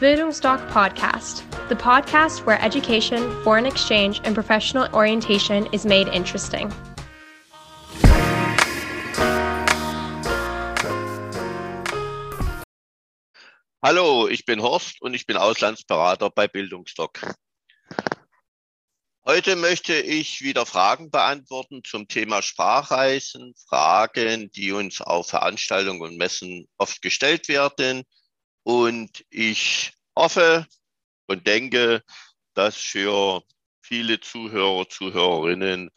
Bildungsdoc Podcast, the podcast where education, foreign exchange, and professional orientation is made interesting. Hallo, ich bin Horst und ich bin Auslandsberater bei Bildungsdoc. Heute möchte ich wieder Fragen beantworten zum Thema Sprachreisen, Fragen, die uns auf Veranstaltungen und Messen oft gestellt werden. Und ich hoffe und denke, dass für viele Zuhörer, Zuhörerinnen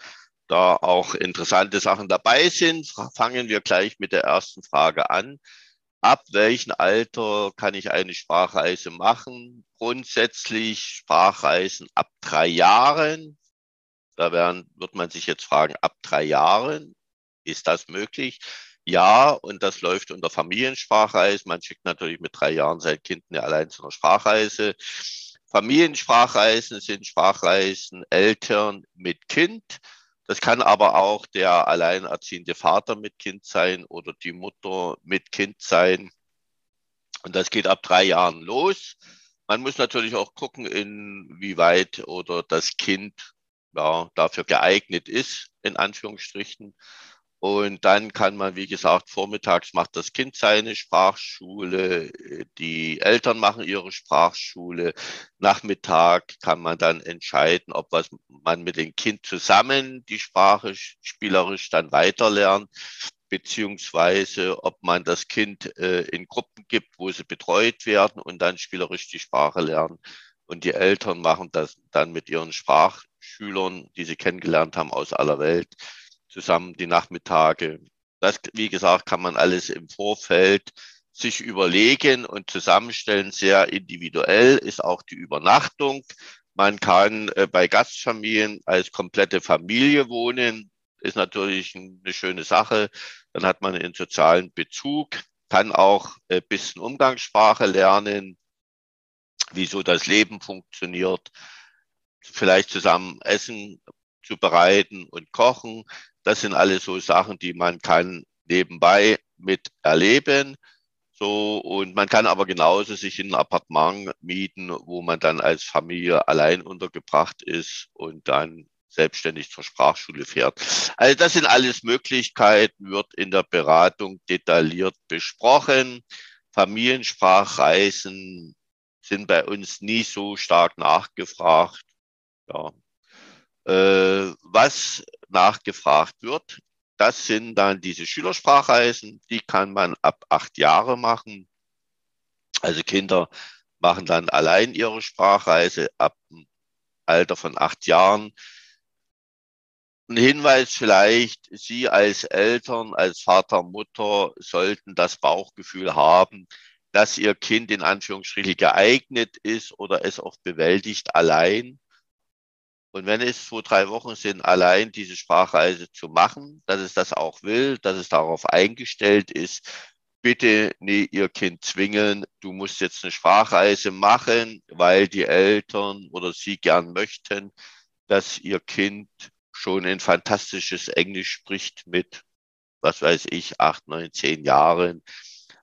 da auch interessante Sachen dabei sind. Fangen wir gleich mit der ersten Frage an ab welchem Alter kann ich eine Sprachreise machen? Grundsätzlich Sprachreisen ab drei Jahren. Da werden, wird man sich jetzt fragen, ab drei Jahren, ist das möglich? Ja, und das läuft unter Familiensprachreisen. Man schickt natürlich mit drei Jahren sein Kind allein zu einer Sprachreise. Familiensprachreisen sind Sprachreisen Eltern mit Kind. Das kann aber auch der alleinerziehende Vater mit Kind sein oder die Mutter mit Kind sein. Und das geht ab drei Jahren los. Man muss natürlich auch gucken, inwieweit oder das Kind ja, dafür geeignet ist, in Anführungsstrichen. Und dann kann man, wie gesagt, vormittags macht das Kind seine Sprachschule, die Eltern machen ihre Sprachschule. Nachmittag kann man dann entscheiden, ob was man mit dem Kind zusammen die Sprache spielerisch dann weiterlernt, beziehungsweise ob man das Kind äh, in Gruppen gibt, wo sie betreut werden und dann spielerisch die Sprache lernen. Und die Eltern machen das dann mit ihren Sprachschülern, die sie kennengelernt haben aus aller Welt zusammen die Nachmittage. Das, wie gesagt, kann man alles im Vorfeld sich überlegen und zusammenstellen. Sehr individuell ist auch die Übernachtung. Man kann äh, bei Gastfamilien als komplette Familie wohnen. Ist natürlich eine schöne Sache. Dann hat man einen sozialen Bezug, kann auch ein bisschen Umgangssprache lernen, wieso das Leben funktioniert. Vielleicht zusammen essen zubereiten und kochen. Das sind alles so Sachen, die man kann nebenbei mit erleben. So, und man kann aber genauso sich in ein Appartement mieten, wo man dann als Familie allein untergebracht ist und dann selbstständig zur Sprachschule fährt. Also das sind alles Möglichkeiten, wird in der Beratung detailliert besprochen. Familiensprachreisen sind bei uns nie so stark nachgefragt. Ja. Äh, was nachgefragt wird. Das sind dann diese Schülersprachreisen, die kann man ab acht Jahre machen. Also Kinder machen dann allein ihre Sprachreise ab dem Alter von acht Jahren. Ein Hinweis vielleicht, Sie als Eltern, als Vater, Mutter sollten das Bauchgefühl haben, dass Ihr Kind in Anführungsstrichen geeignet ist oder es auch bewältigt allein und wenn es zwei, drei Wochen sind, allein diese Sprachreise zu machen, dass es das auch will, dass es darauf eingestellt ist, bitte nie Ihr Kind zwingen, du musst jetzt eine Sprachreise machen, weil die Eltern oder Sie gern möchten, dass Ihr Kind schon ein fantastisches Englisch spricht mit, was weiß ich, acht, neun, zehn Jahren.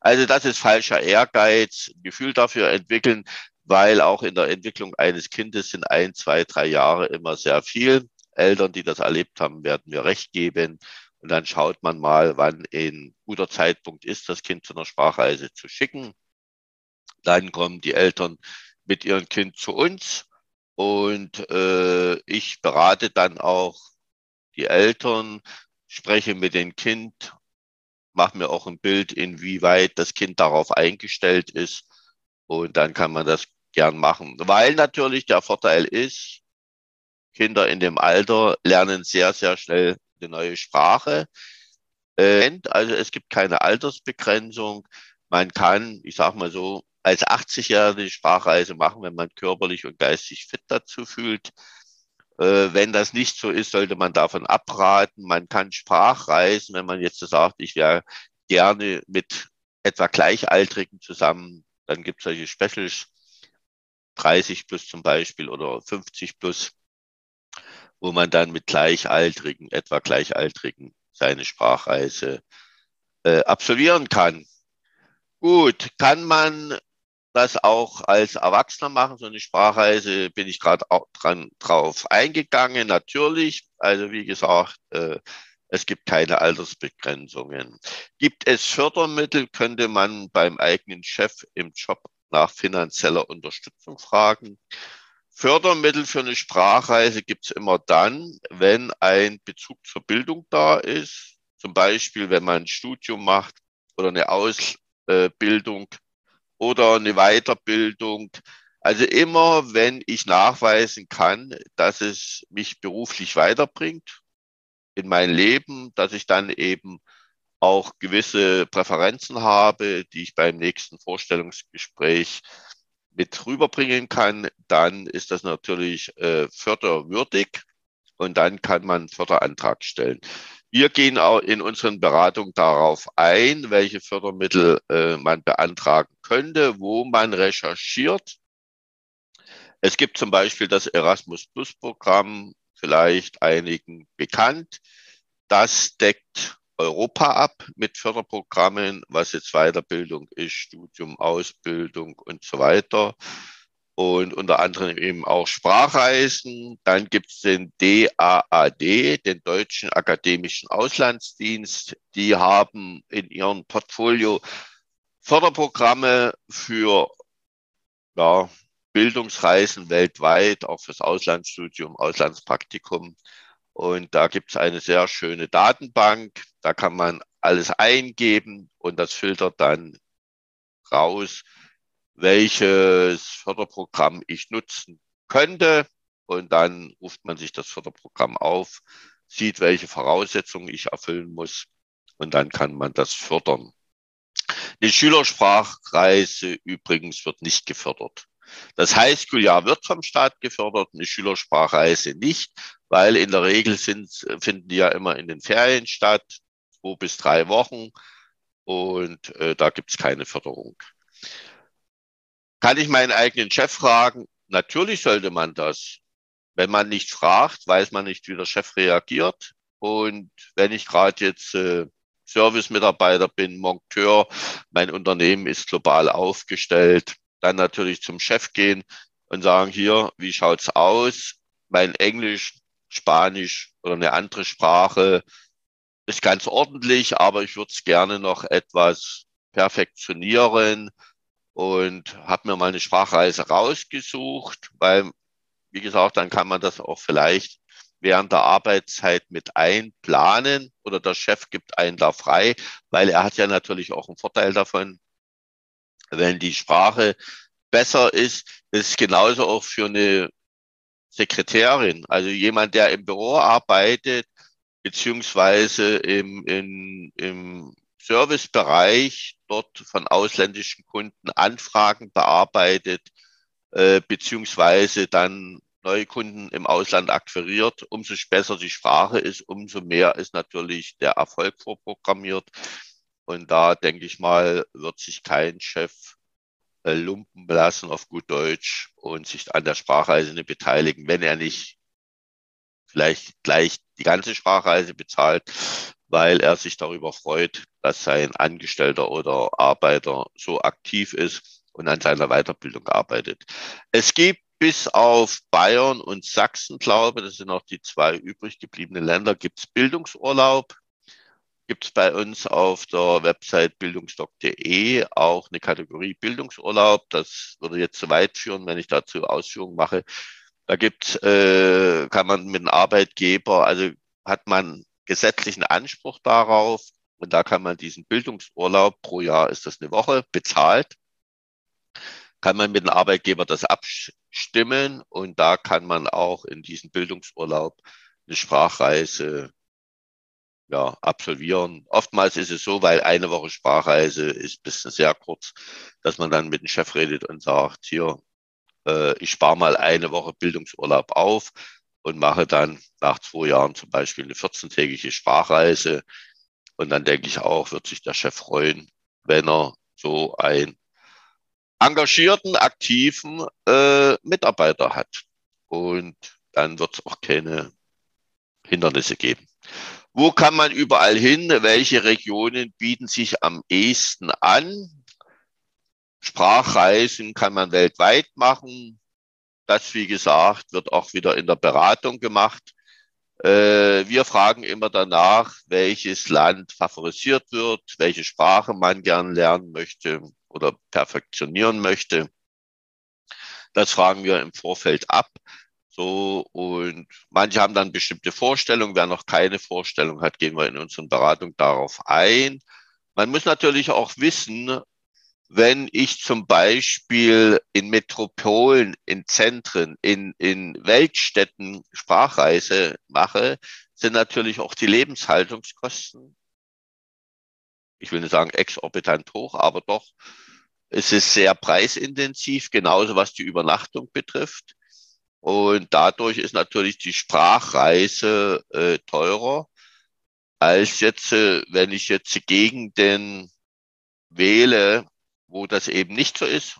Also das ist falscher Ehrgeiz, Gefühl dafür entwickeln, weil auch in der Entwicklung eines Kindes sind ein, zwei, drei Jahre immer sehr viel. Eltern, die das erlebt haben, werden mir recht geben. Und dann schaut man mal, wann ein guter Zeitpunkt ist, das Kind zu einer Sprachreise zu schicken. Dann kommen die Eltern mit ihrem Kind zu uns und äh, ich berate dann auch die Eltern, spreche mit dem Kind, mache mir auch ein Bild, inwieweit das Kind darauf eingestellt ist. Und dann kann man das gern machen. Weil natürlich der Vorteil ist, Kinder in dem Alter lernen sehr, sehr schnell eine neue Sprache. Äh, also es gibt keine Altersbegrenzung. Man kann, ich sage mal so, als 80-Jährige die Sprachreise machen, wenn man körperlich und geistig fit dazu fühlt. Äh, wenn das nicht so ist, sollte man davon abraten. Man kann Sprachreisen, wenn man jetzt sagt, ich wäre gerne mit etwa Gleichaltrigen zusammen, dann gibt es solche Specials, 30 plus zum Beispiel oder 50 plus, wo man dann mit Gleichaltrigen, etwa Gleichaltrigen, seine Sprachreise äh, absolvieren kann. Gut, kann man das auch als Erwachsener machen. So eine Sprachreise bin ich gerade dran drauf eingegangen, natürlich. Also wie gesagt, äh, es gibt keine Altersbegrenzungen. Gibt es Fördermittel, könnte man beim eigenen Chef im Job nach finanzieller Unterstützung fragen. Fördermittel für eine Sprachreise gibt es immer dann, wenn ein Bezug zur Bildung da ist. Zum Beispiel, wenn man ein Studium macht oder eine Ausbildung oder eine Weiterbildung. Also immer, wenn ich nachweisen kann, dass es mich beruflich weiterbringt in mein Leben, dass ich dann eben auch gewisse Präferenzen habe, die ich beim nächsten Vorstellungsgespräch mit rüberbringen kann, dann ist das natürlich äh, förderwürdig und dann kann man einen Förderantrag stellen. Wir gehen auch in unseren Beratungen darauf ein, welche Fördermittel äh, man beantragen könnte, wo man recherchiert. Es gibt zum Beispiel das Erasmus Plus Programm, vielleicht einigen bekannt. Das deckt Europa ab mit Förderprogrammen, was jetzt Weiterbildung ist, Studium, Ausbildung und so weiter und unter anderem eben auch Sprachreisen. Dann gibt es den DAAD, den Deutschen Akademischen Auslandsdienst. Die haben in ihrem Portfolio Förderprogramme für ja, Bildungsreisen weltweit, auch fürs Auslandsstudium, Auslandspraktikum. Und da gibt es eine sehr schöne Datenbank. Da kann man alles eingeben und das filtert dann raus, welches Förderprogramm ich nutzen könnte. Und dann ruft man sich das Förderprogramm auf, sieht, welche Voraussetzungen ich erfüllen muss. Und dann kann man das fördern. Eine Schülersprachreise übrigens wird nicht gefördert. Das Highschool-Jahr wird vom Staat gefördert, eine Schülersprachreise nicht, weil in der Regel sind, finden die ja immer in den Ferien statt, zwei bis drei Wochen. Und äh, da gibt es keine Förderung. Kann ich meinen eigenen Chef fragen? Natürlich sollte man das. Wenn man nicht fragt, weiß man nicht, wie der Chef reagiert. Und wenn ich gerade jetzt äh, Service-Mitarbeiter bin, Monteur, mein Unternehmen ist global aufgestellt, dann natürlich zum Chef gehen und sagen, hier, wie schaut's aus? Mein Englisch, Spanisch oder eine andere Sprache ist ganz ordentlich, aber ich würde es gerne noch etwas perfektionieren und habe mir mal eine Sprachreise rausgesucht, weil, wie gesagt, dann kann man das auch vielleicht während der Arbeitszeit mit einplanen oder der Chef gibt einen da frei, weil er hat ja natürlich auch einen Vorteil davon, wenn die Sprache besser ist. Ist genauso auch für eine Sekretärin, also jemand, der im Büro arbeitet, beziehungsweise im, in, im Servicebereich dort von ausländischen Kunden Anfragen bearbeitet, äh, beziehungsweise dann neue Kunden im Ausland akquiriert. Umso besser die Sprache ist, umso mehr ist natürlich der Erfolg vorprogrammiert. Und da denke ich mal, wird sich kein Chef lumpen lassen auf gut Deutsch und sich an der Sprachreise nicht beteiligen, wenn er nicht vielleicht gleich die ganze Sprachreise bezahlt, weil er sich darüber freut, dass sein Angestellter oder Arbeiter so aktiv ist und an seiner Weiterbildung arbeitet. Es gibt bis auf Bayern und Sachsen, glaube, das sind auch die zwei übrig gebliebenen Länder, gibt es Bildungsurlaub. Gibt es bei uns auf der Website bildungsdoc.de auch eine Kategorie Bildungsurlaub. Das würde jetzt zu weit führen, wenn ich dazu Ausführungen mache. Da gibt's, äh, kann man mit dem Arbeitgeber, also hat man gesetzlichen Anspruch darauf und da kann man diesen Bildungsurlaub pro Jahr ist das eine Woche bezahlt, kann man mit dem Arbeitgeber das abstimmen und da kann man auch in diesen Bildungsurlaub eine Sprachreise ja, absolvieren. Oftmals ist es so, weil eine Woche Sprachreise ist bisschen sehr kurz, dass man dann mit dem Chef redet und sagt, hier, äh, ich spare mal eine Woche Bildungsurlaub auf und mache dann nach zwei Jahren zum Beispiel eine 14-tägige Sprachreise. Und dann denke ich auch, wird sich der Chef freuen, wenn er so einen engagierten, aktiven äh, Mitarbeiter hat. Und dann wird es auch keine Hindernisse geben. Wo kann man überall hin? Welche Regionen bieten sich am ehesten an? Sprachreisen kann man weltweit machen. Das, wie gesagt, wird auch wieder in der Beratung gemacht. Äh, wir fragen immer danach, welches Land favorisiert wird, welche Sprache man gern lernen möchte oder perfektionieren möchte. Das fragen wir im Vorfeld ab. So, und manche haben dann bestimmte Vorstellungen. Wer noch keine Vorstellung hat, gehen wir in unseren Beratung darauf ein. Man muss natürlich auch wissen, wenn ich zum Beispiel in Metropolen, in Zentren, in, in Weltstädten Sprachreise mache, sind natürlich auch die Lebenshaltungskosten, ich will nicht sagen exorbitant hoch, aber doch, es ist sehr preisintensiv, genauso was die Übernachtung betrifft. Und dadurch ist natürlich die Sprachreise äh, teurer als jetzt, äh, wenn ich jetzt gegen den wähle, wo das eben nicht so ist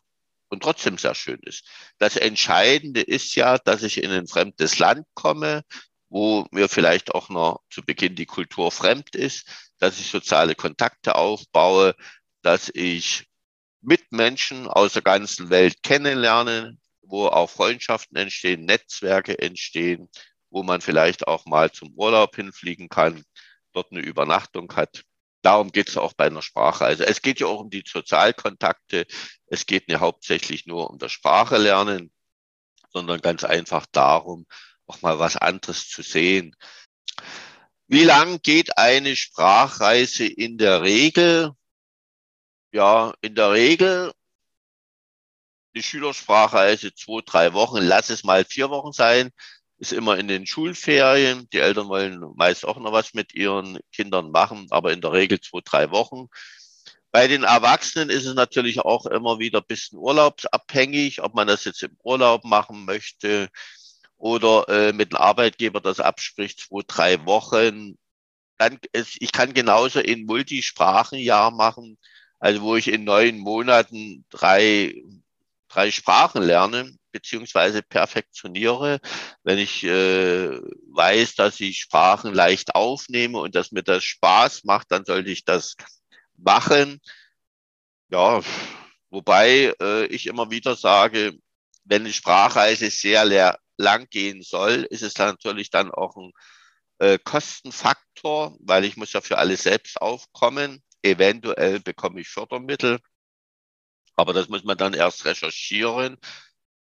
und trotzdem sehr schön ist. Das Entscheidende ist ja, dass ich in ein fremdes Land komme, wo mir vielleicht auch noch zu Beginn die Kultur fremd ist, dass ich soziale Kontakte aufbaue, dass ich Mitmenschen aus der ganzen Welt kennenlerne, wo auch Freundschaften entstehen, Netzwerke entstehen, wo man vielleicht auch mal zum Urlaub hinfliegen kann, dort eine Übernachtung hat. Darum geht es auch bei einer Sprachreise. Es geht ja auch um die Sozialkontakte. Es geht nicht hauptsächlich nur um das Sprache lernen, sondern ganz einfach darum, auch mal was anderes zu sehen. Wie lang geht eine Sprachreise in der Regel? Ja, in der Regel die Schülersprachreise zwei, drei Wochen, lass es mal vier Wochen sein ist immer in den Schulferien. Die Eltern wollen meist auch noch was mit ihren Kindern machen, aber in der Regel zwei, drei Wochen. Bei den Erwachsenen ist es natürlich auch immer wieder ein bisschen urlaubsabhängig, ob man das jetzt im Urlaub machen möchte oder äh, mit dem Arbeitgeber das abspricht, zwei, drei Wochen. Dann ist, ich kann genauso in Multisprachenjahr machen, also wo ich in neun Monaten drei, drei Sprachen lerne beziehungsweise perfektioniere, wenn ich äh, weiß, dass ich Sprachen leicht aufnehme und dass mir das Spaß macht, dann sollte ich das machen. Ja, wobei äh, ich immer wieder sage, wenn eine Sprachreise sehr lang gehen soll, ist es dann natürlich dann auch ein äh, Kostenfaktor, weil ich muss ja für alles selbst aufkommen. Eventuell bekomme ich Fördermittel, aber das muss man dann erst recherchieren.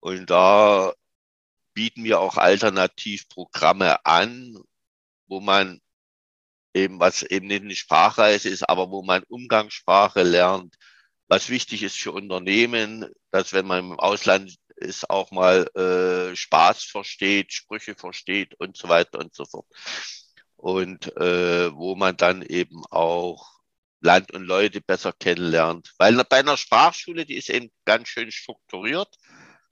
Und da bieten wir auch Alternativprogramme an, wo man eben, was eben nicht eine Sprachreise ist, aber wo man Umgangssprache lernt, was wichtig ist für Unternehmen, dass wenn man im Ausland ist, auch mal äh, Spaß versteht, Sprüche versteht und so weiter und so fort. Und äh, wo man dann eben auch Land und Leute besser kennenlernt. Weil bei einer Sprachschule, die ist eben ganz schön strukturiert.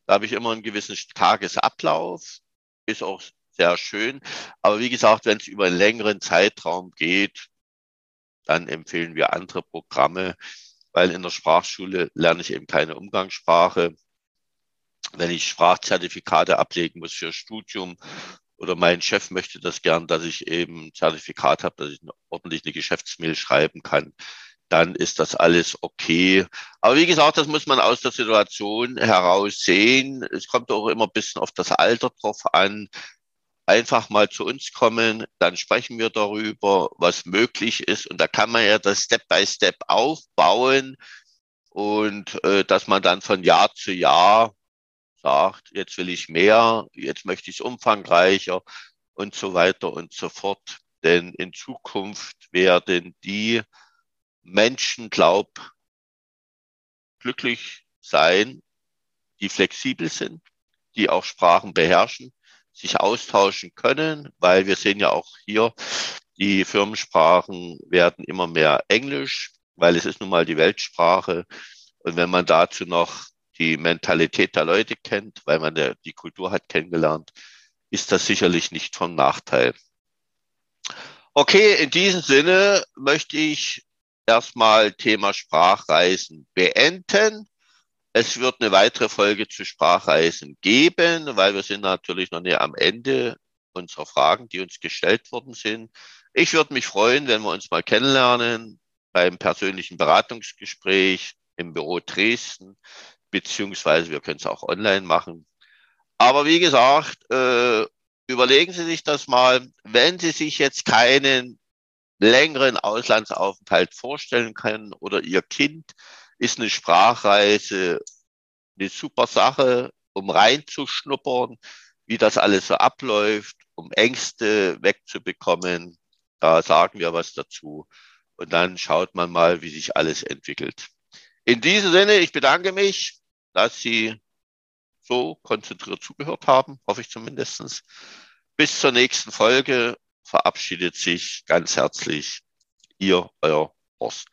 Da habe ich immer einen gewissen Tagesablauf, ist auch sehr schön. Aber wie gesagt, wenn es über einen längeren Zeitraum geht, dann empfehlen wir andere Programme, weil in der Sprachschule lerne ich eben keine Umgangssprache. Wenn ich Sprachzertifikate ablegen muss für Studium oder mein Chef möchte das gern, dass ich eben ein Zertifikat habe, dass ich ordentlich eine Geschäftsmail schreiben kann, dann ist das alles okay. Aber wie gesagt, das muss man aus der Situation heraus sehen. Es kommt auch immer ein bisschen auf das Alter drauf an. Einfach mal zu uns kommen, dann sprechen wir darüber, was möglich ist. Und da kann man ja das Step by Step aufbauen und äh, dass man dann von Jahr zu Jahr sagt, jetzt will ich mehr, jetzt möchte ich es umfangreicher und so weiter und so fort. Denn in Zukunft werden die Menschen glaub glücklich sein, die flexibel sind, die auch Sprachen beherrschen, sich austauschen können, weil wir sehen ja auch hier, die Firmensprachen werden immer mehr Englisch, weil es ist nun mal die Weltsprache. Und wenn man dazu noch die Mentalität der Leute kennt, weil man die Kultur hat kennengelernt, ist das sicherlich nicht von Nachteil. Okay, in diesem Sinne möchte ich erstmal Thema Sprachreisen beenden. Es wird eine weitere Folge zu Sprachreisen geben, weil wir sind natürlich noch nicht am Ende unserer Fragen, die uns gestellt worden sind. Ich würde mich freuen, wenn wir uns mal kennenlernen beim persönlichen Beratungsgespräch im Büro Dresden, beziehungsweise wir können es auch online machen. Aber wie gesagt, äh, überlegen Sie sich das mal, wenn Sie sich jetzt keinen längeren Auslandsaufenthalt vorstellen können oder Ihr Kind ist eine Sprachreise eine super Sache, um reinzuschnuppern, wie das alles so abläuft, um Ängste wegzubekommen. Da sagen wir was dazu. Und dann schaut man mal, wie sich alles entwickelt. In diesem Sinne, ich bedanke mich, dass Sie so konzentriert zugehört haben, hoffe ich zumindestens. Bis zur nächsten Folge verabschiedet sich ganz herzlich Ihr, euer Horst.